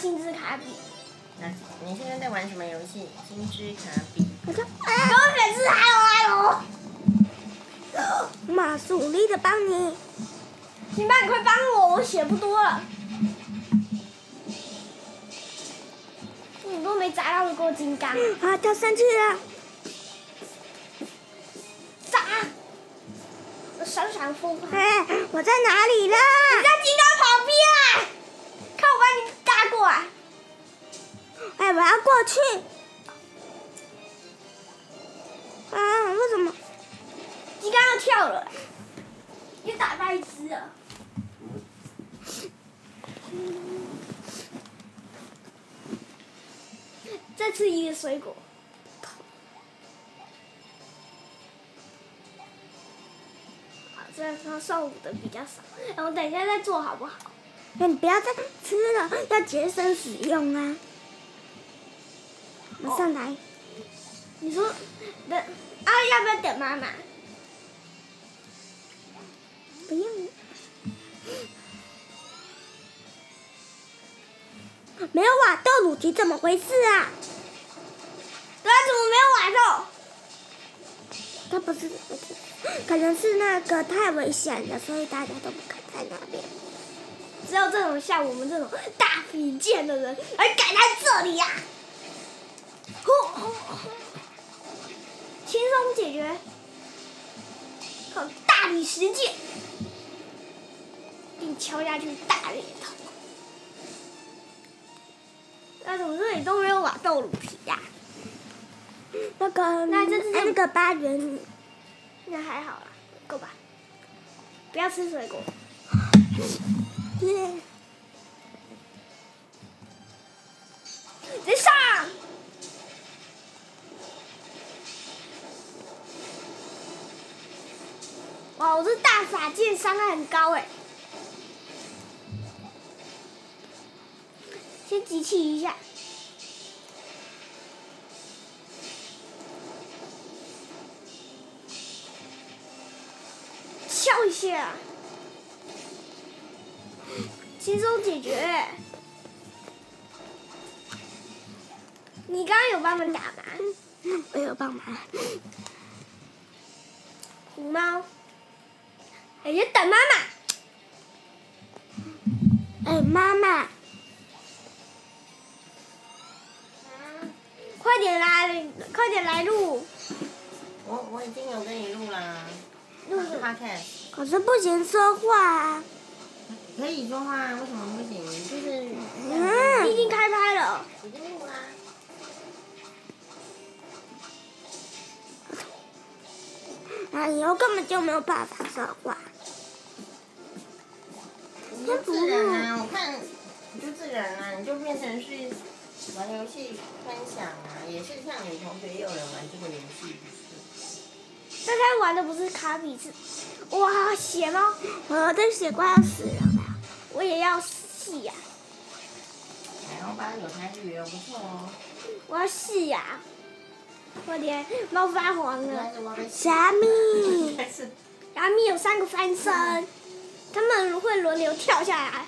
星之卡比。那你现在在玩什么游戏？星之卡比。我说，各位粉丝，hello hello。妈，努力的帮你。辛巴，你快帮我，我血不多了。你都没砸到过金刚。啊，掉上去了。砸！我闪闪风。哎，我在哪里了？你在金刚旁边。看我把你打过来。哎，我要过去。啊，为什么？鸡刚要跳了。你打败一只了。再吃一个水果。好，这样上午的比较少。然后等一下再做好不好？那你不要再吃了，要节省使用啊。马上来。你说，等啊？要不要等妈妈？不用。没有瓦豆乳鸡，怎么回事啊？对啊，怎么没有瓦豆？他不是，可能是那个太危险了，所以大家都不敢在那边。只有这种像我们这种大比剑的人，还敢来这里呀、啊？呼，轻松解决。靠大理石剑，并敲下去大裂头。那怎么这里都没有瓦豆乳皮呀、啊？那个，那这是那个八元，那还好啦，够吧？不要吃水果。耶！别上！哇，我这大法剑伤害很高哎！先集气一下。笑一下。轻松解决。你刚刚有帮忙打吗？我有帮忙。虎猫。哎呀，等妈妈。哎，妈妈。快点来，快点来录。我我已经有跟你录啦。录什么？可是不行说话。可以说话，为什么不行？就是。嗯。已经开拍了。已经录啦。啊！以后根本就没有办法说话。你就自然啊！我看，你就自然啊！你就变成是玩游戏分享啊，也是像你同学也有人玩这个游戏。但他玩的不是卡比，是哇血猫！我的血快要死了。我也要试呀、啊。海鸥班有参与哦，不错哦。我要试呀、啊！快点，猫发黄了。虾米。虾米有三个翻身，他们会轮流跳下来。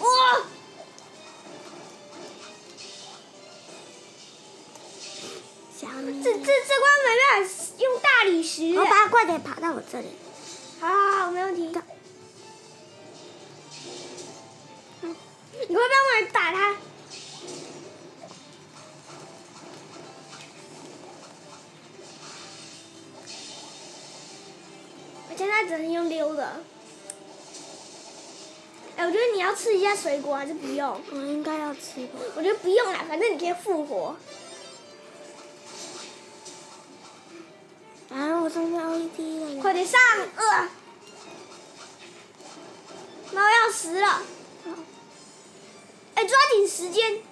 哇！虾米。这这这关没办法用大理石。我把它快点爬到我这里。好好好，没问题。嗯、你快帮我打他？我现在只能用溜的。哎，我觉得你要吃一下水果还是不用？我应该要吃吧。我觉得不用啦，反正你可以复活。LED 了。快点上！呃。猫要死了。哎，抓紧时间。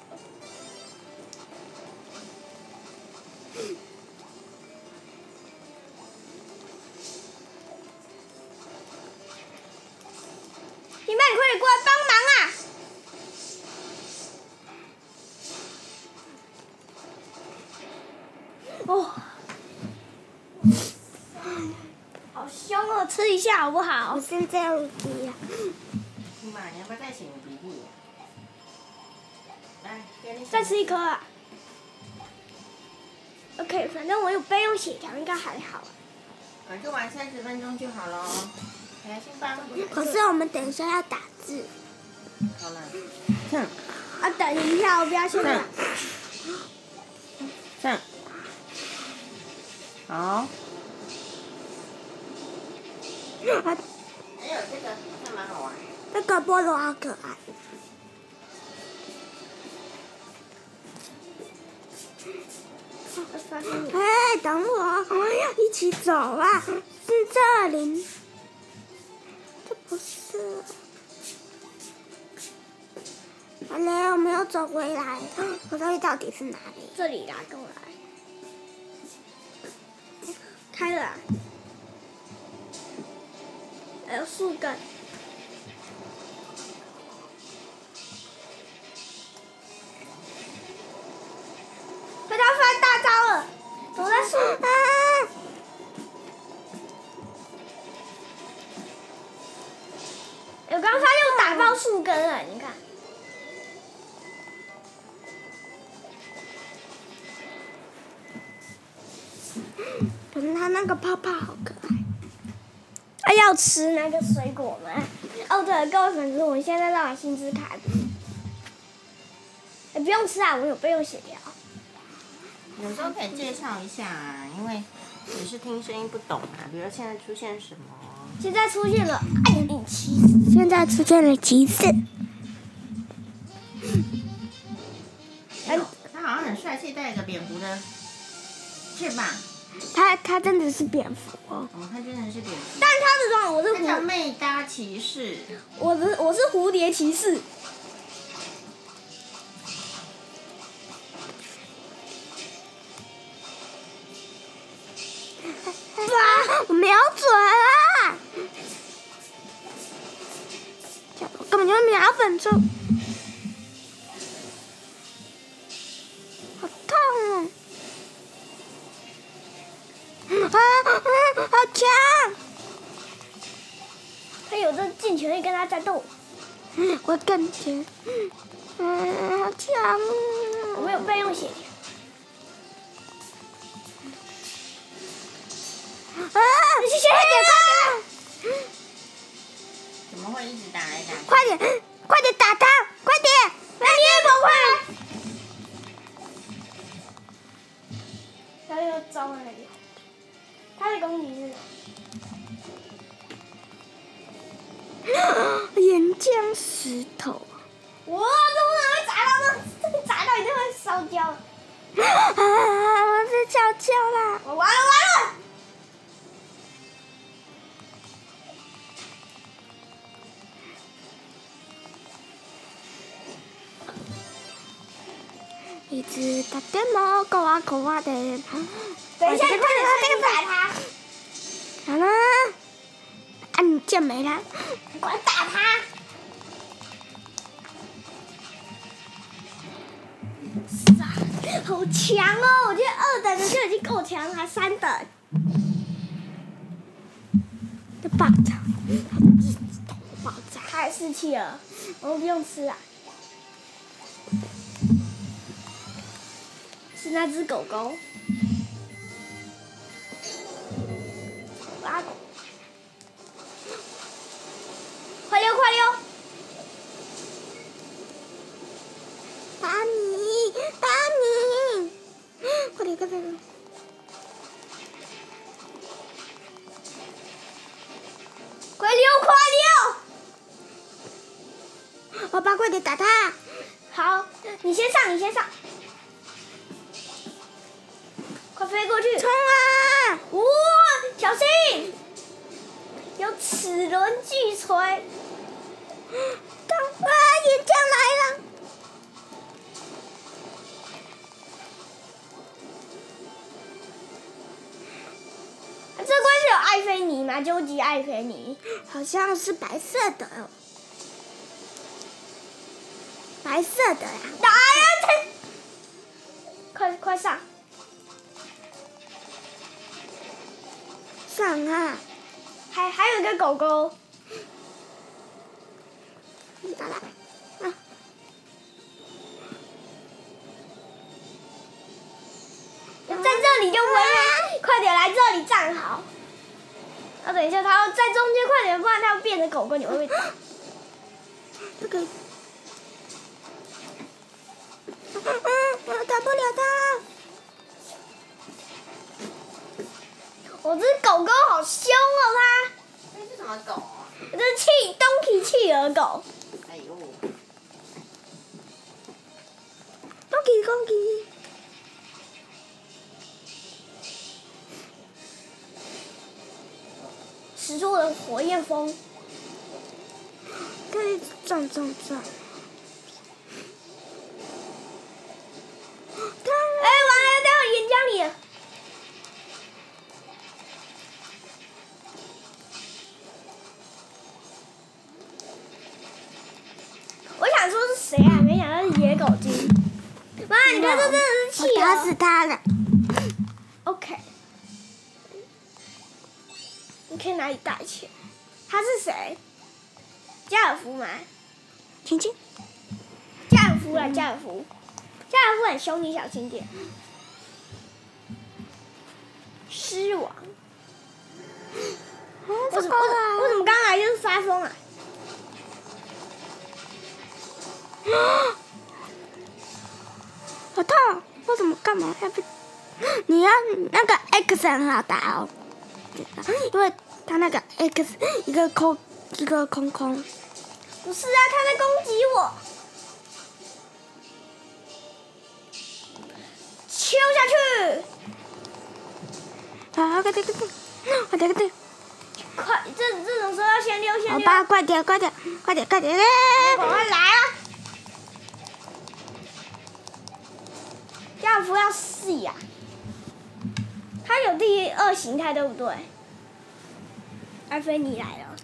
一下好不好我？现在无敌了。你妈，你要不要再擤鼻涕？来，给你再吃一颗啊。OK，反正我有备用血条，应该还好。我就玩三十分钟就好了。来，先帮。可是我们等一下要打字。好了。上啊，等一下，我不要现在上。上。好。还有这个，这蛮好玩。那个菠萝好可爱。哎，等我，我要一起走啊！是这里，这不是。好嘞，我们要走回来。我到底到底是哪里？这里啦，跟我来。开了、还有树根。快他发大招了，躲在树。啊！我刚发现我打爆树根了，你看。可是它那个泡泡。要吃那个水果吗？哦，对了，各位粉丝，我们现在在玩星之卡。哎，不用吃啊，我有备用血条。有时候可以介绍一下啊，因为只是听声音不懂啊。比如现在出现什么？现在出现了骑现在出现了骑士。哎，他好像很帅气，带一个蝙蝠的翅膀。它它真的是蝙蝠哦。哦，他真的是蝙蝠。但他的装我是他叫蝴，魅搭骑士。我是我是蝴蝶骑士。我电话，搞啊搞啊的。等。一下，你快点这个打他！好了，按键没了，快打他！好强哦！我觉得二等的就已经够强了，还三等。就爆炸，爆炸。太士气了，我们不用吃了。是那只狗狗。啊！快溜快溜！打你，打你！快点快点！快溜快溜！爸爸，快点打他！好，你先上，你先上。轮巨锤！当啊！岩浆来了！这关是有艾菲尼吗？究极艾菲尼。好像是白色的哦，白色的呀！打呀！这快快上！上啊！还还有一个狗狗，打来，啊，在这里就不会，快点来这里站好。啊，等一下，它要在中间，快点，不然它要变成狗狗，你会被打。这个，嗯嗯，我打不了它。我这狗狗好凶哦，它。这是什么狗啊？这是气东体企鹅狗。哎呦！恭喜恭喜！使出我的火焰风。可以转转转。他是谁？加尔夫吗？亲亲。加尔夫啊，加尔夫。加尔夫很凶，你小心点。狮王。哦，为什么？这个为什么刚来就是发疯啊？好痛！我怎么干嘛要被？你要那个 X 很好打哦，因为他那个 X 一个空一个空空。不是啊，他在攻击我。敲下去！啊，快点快点，快点快点！快，这这种时候要先溜先溜。好吧，快点快点快点快点！赶快来啊！加尔夫要死呀！他有第二形态，对不对？艾菲尼来了。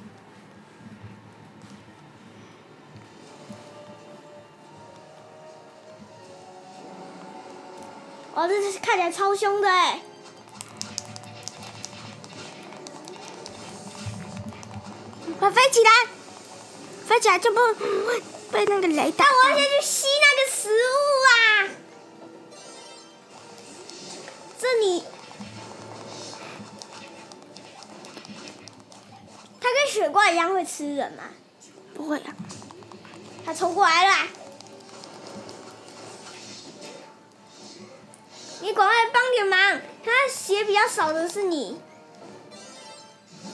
哇，这是看起来超凶的哎！快飞起来，飞起来就不会被那个雷打但我要。先去吸那个食物啊！这里，雪怪一样会吃人吗？不会啊，他冲过来了啊！你赶快帮点忙，他血比较少的是你。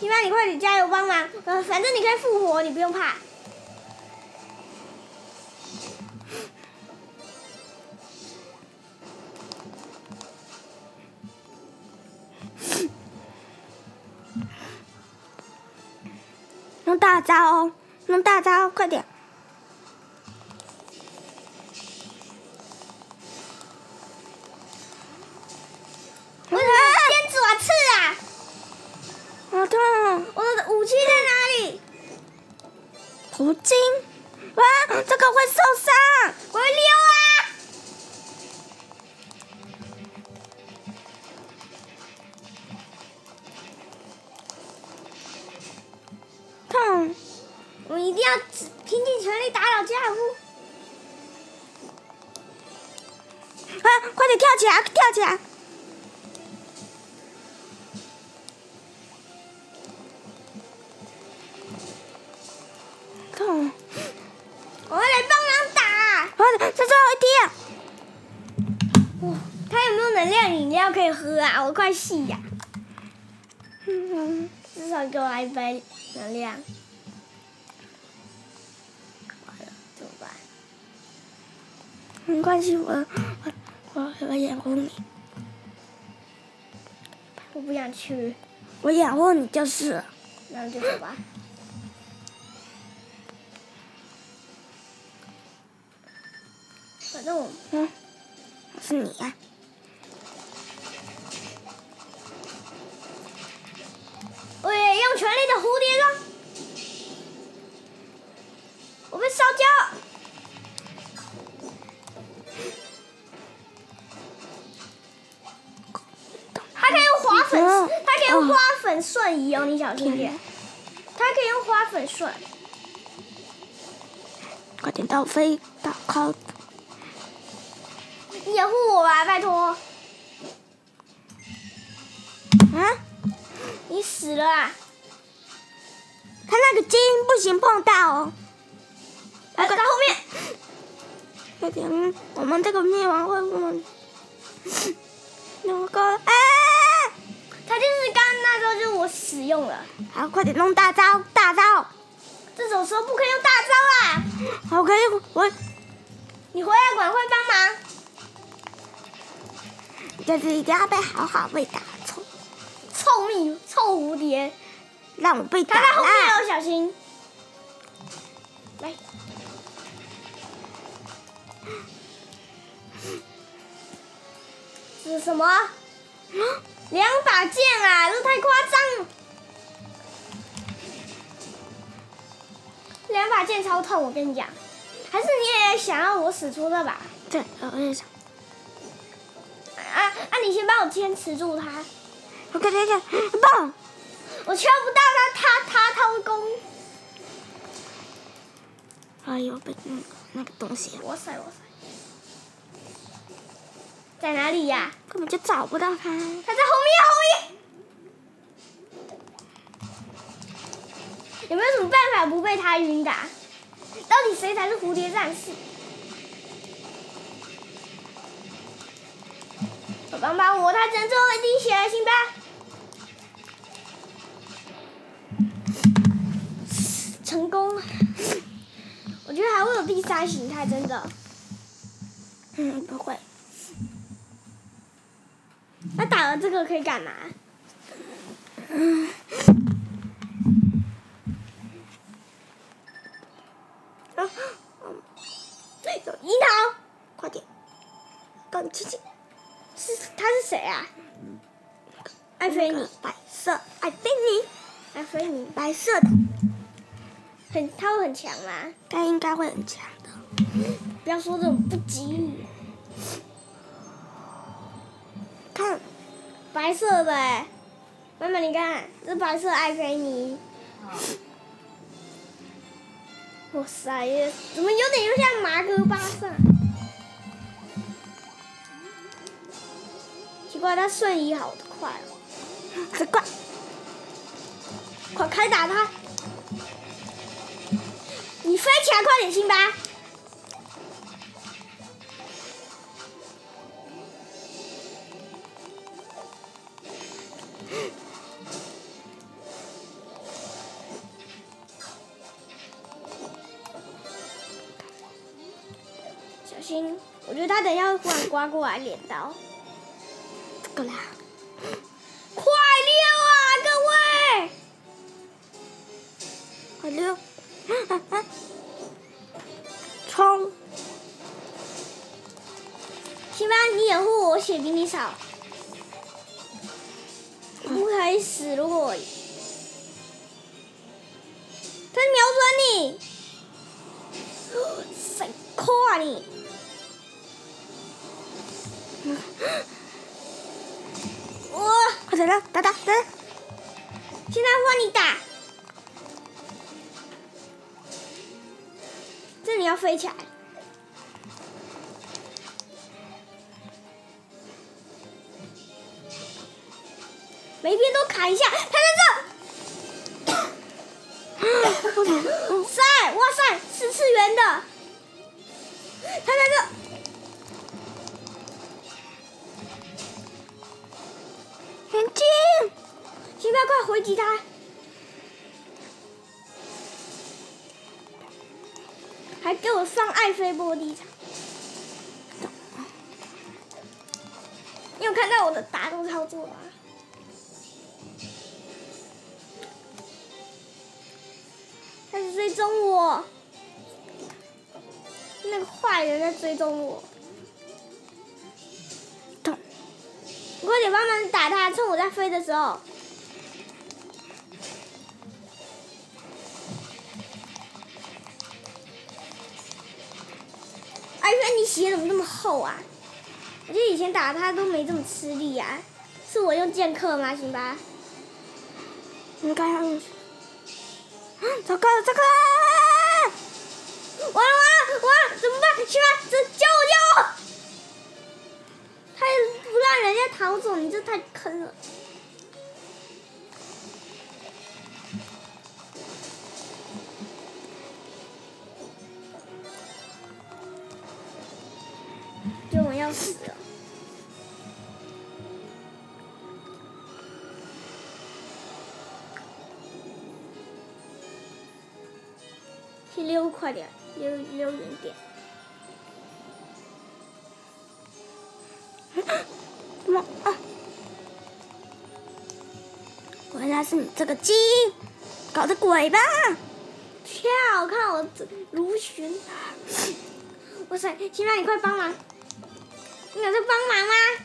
一般你快点加油帮忙，呃，反正你可以复活，你不用怕。大招哦，用大招，快点！一定要拼尽全力打倒加尔夫。啊，快点跳起来，跳起来！痛！我会来帮忙打。啊，这最后一滴啊！哇，他有没有能量饮料可以喝啊？我快吸呀、嗯，至少给我来一杯能量。没关系，我我我我掩护你，我不想去，我掩护你就是了。那就走吧。反正我嗯，是你呀、我小心点。它可以用花粉瞬。快点倒飞到靠！你掩护我吧，拜托。啊！你死了啊！他那个金不行碰到哦。来，在后面。快点，我们这个灭亡会不会？那个啊！他就是刚刚那招，就是我使用了。好，快点弄大招，大招！这种时候不可以用大招啊！好，可以，我。你回来管会帮忙。这次一定要被好好被打臭，臭蜜，臭蝴蝶，让我被打。他在后面哦，小心。来。这是什么？两把剑啊！这太夸张。两把剑超痛，我跟你讲。还是你也想要我使出这把？对，我也想。啊啊！你先帮我坚持住他。我看看看，棒！我敲不到他，他他偷攻。哎呦，被那个那个东西！哇塞哇塞！在哪里呀？根本就找不到他。他在后面后面。有没有什么办法不被他晕的？到底谁才是蝴蝶战士？我帮帮我，他只能最后一滴血了，行吧？成功了。我觉得还会有第三形态，真的。嗯，不会。那打了这个可以干嘛？嗯。啊！有樱桃，快点！赶紧去！是他是谁啊？艾菲尼，白色，艾菲尼，艾菲尼，白色的，很，他会很强吗？他应该会很强的。不要说这种不吉利。看，白色的哎，妈妈你看，这白色爱菲尼。哇塞，怎么有点又像马哥巴萨？奇怪，他瞬移好快哦！很快，快开打他！你飞起来，快点，辛巴！突然刮过来镰刀，这个啦，快溜啊，各位！快溜！冲！辛巴，你掩护我，我血比你少，不可以死！如果我他瞄准你，谁夸你？我快点了，打打打！现在换你打，这里要飞起来，每边都砍一下，他在这，塞，哇塞，四次元的，他在这。回击他！还给我上爱妃玻璃场。你有看到我的打斗操作吗？他在追踪我，那个坏人在追踪我。痛！快点帮忙打他，趁我在飞的时候。你血怎么那么厚啊？我记得以前打他都没这么吃力啊，是我用剑客吗？行吧。应该要用。糟糕了，糟糕了！完了完了完了，怎么办？去吧，这救我救我！他不让人家逃走，你这太坑了。要死了。去溜快点，溜溜远点。怎么啊？原来是你这个鸡搞的鬼吧？跳，看我这如寻。哇塞，现在你快帮忙！你有在帮忙吗？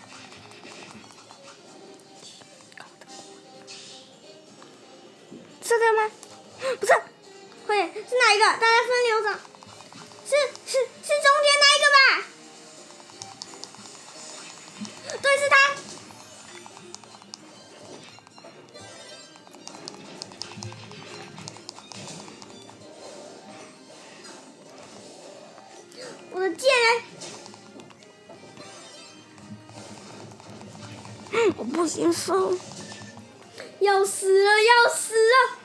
我不行受。要死了，要死了！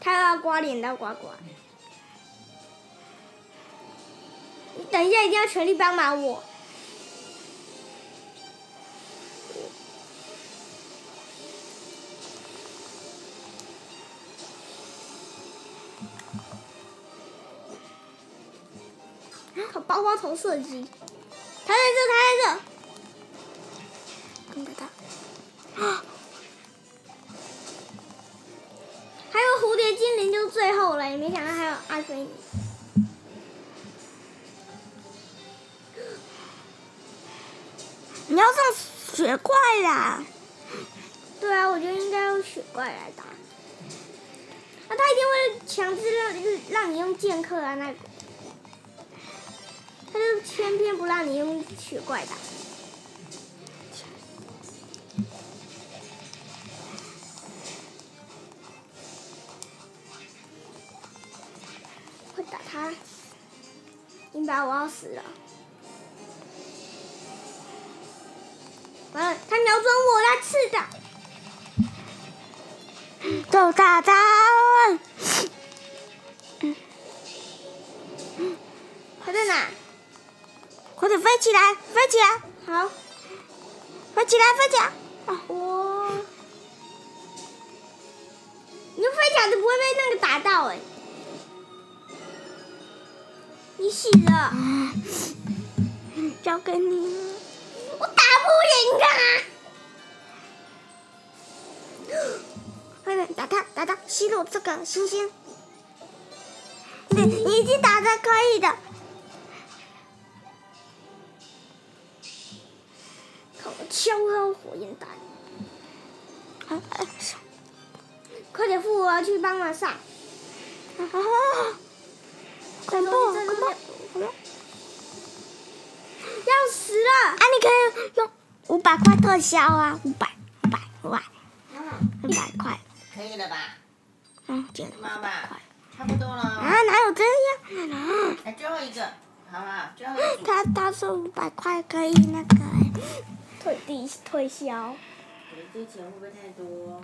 他要刮脸的刮刮。你等一下，一定要全力帮忙我。靠，包包头射击，他在这，他在这。跟着他。啊！还有蝴蝶精灵，就最后了，也没想到还有阿菲尼。你要上雪怪啦！对啊，我觉得应该用雪怪来打。那、他一定会强制让让你用剑客啊，那个。他就偏偏不让你用雪怪打。快打他！你把我要死了！完了，他瞄准我来刺的。走大招！他在哪？快点飞起来，飞起来！好，飞起来，飞起来！啊，我，你就飞起来都不会被那个打到哎！你死了，交给你了，我打不赢他。快点打他，打他，吸入这个星星。你你已经打的可以的。消耗火焰弹！啊啊、快点复活去帮忙上！啊啊！恐怖恐怖！要死了！啊，你可以用五百块特效啊，五百五百五百，五百块。可以了吧？嗯，减妈妈，差不多了。啊，哪有这样？啊！来最后一个，好不好？最后一个。他他说五百块可以那个。退地推销，这钱会不会太多？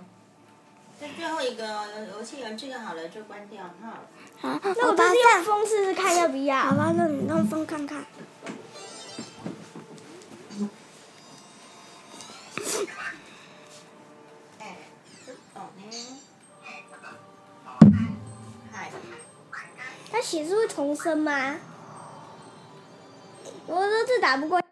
这最后一个游戏玩这个好了，就关掉哈。好，那我把是用风试试看要不要？好吧，那你用风看看。哎，哦呢。嗨。是会重生吗？我说这打不过。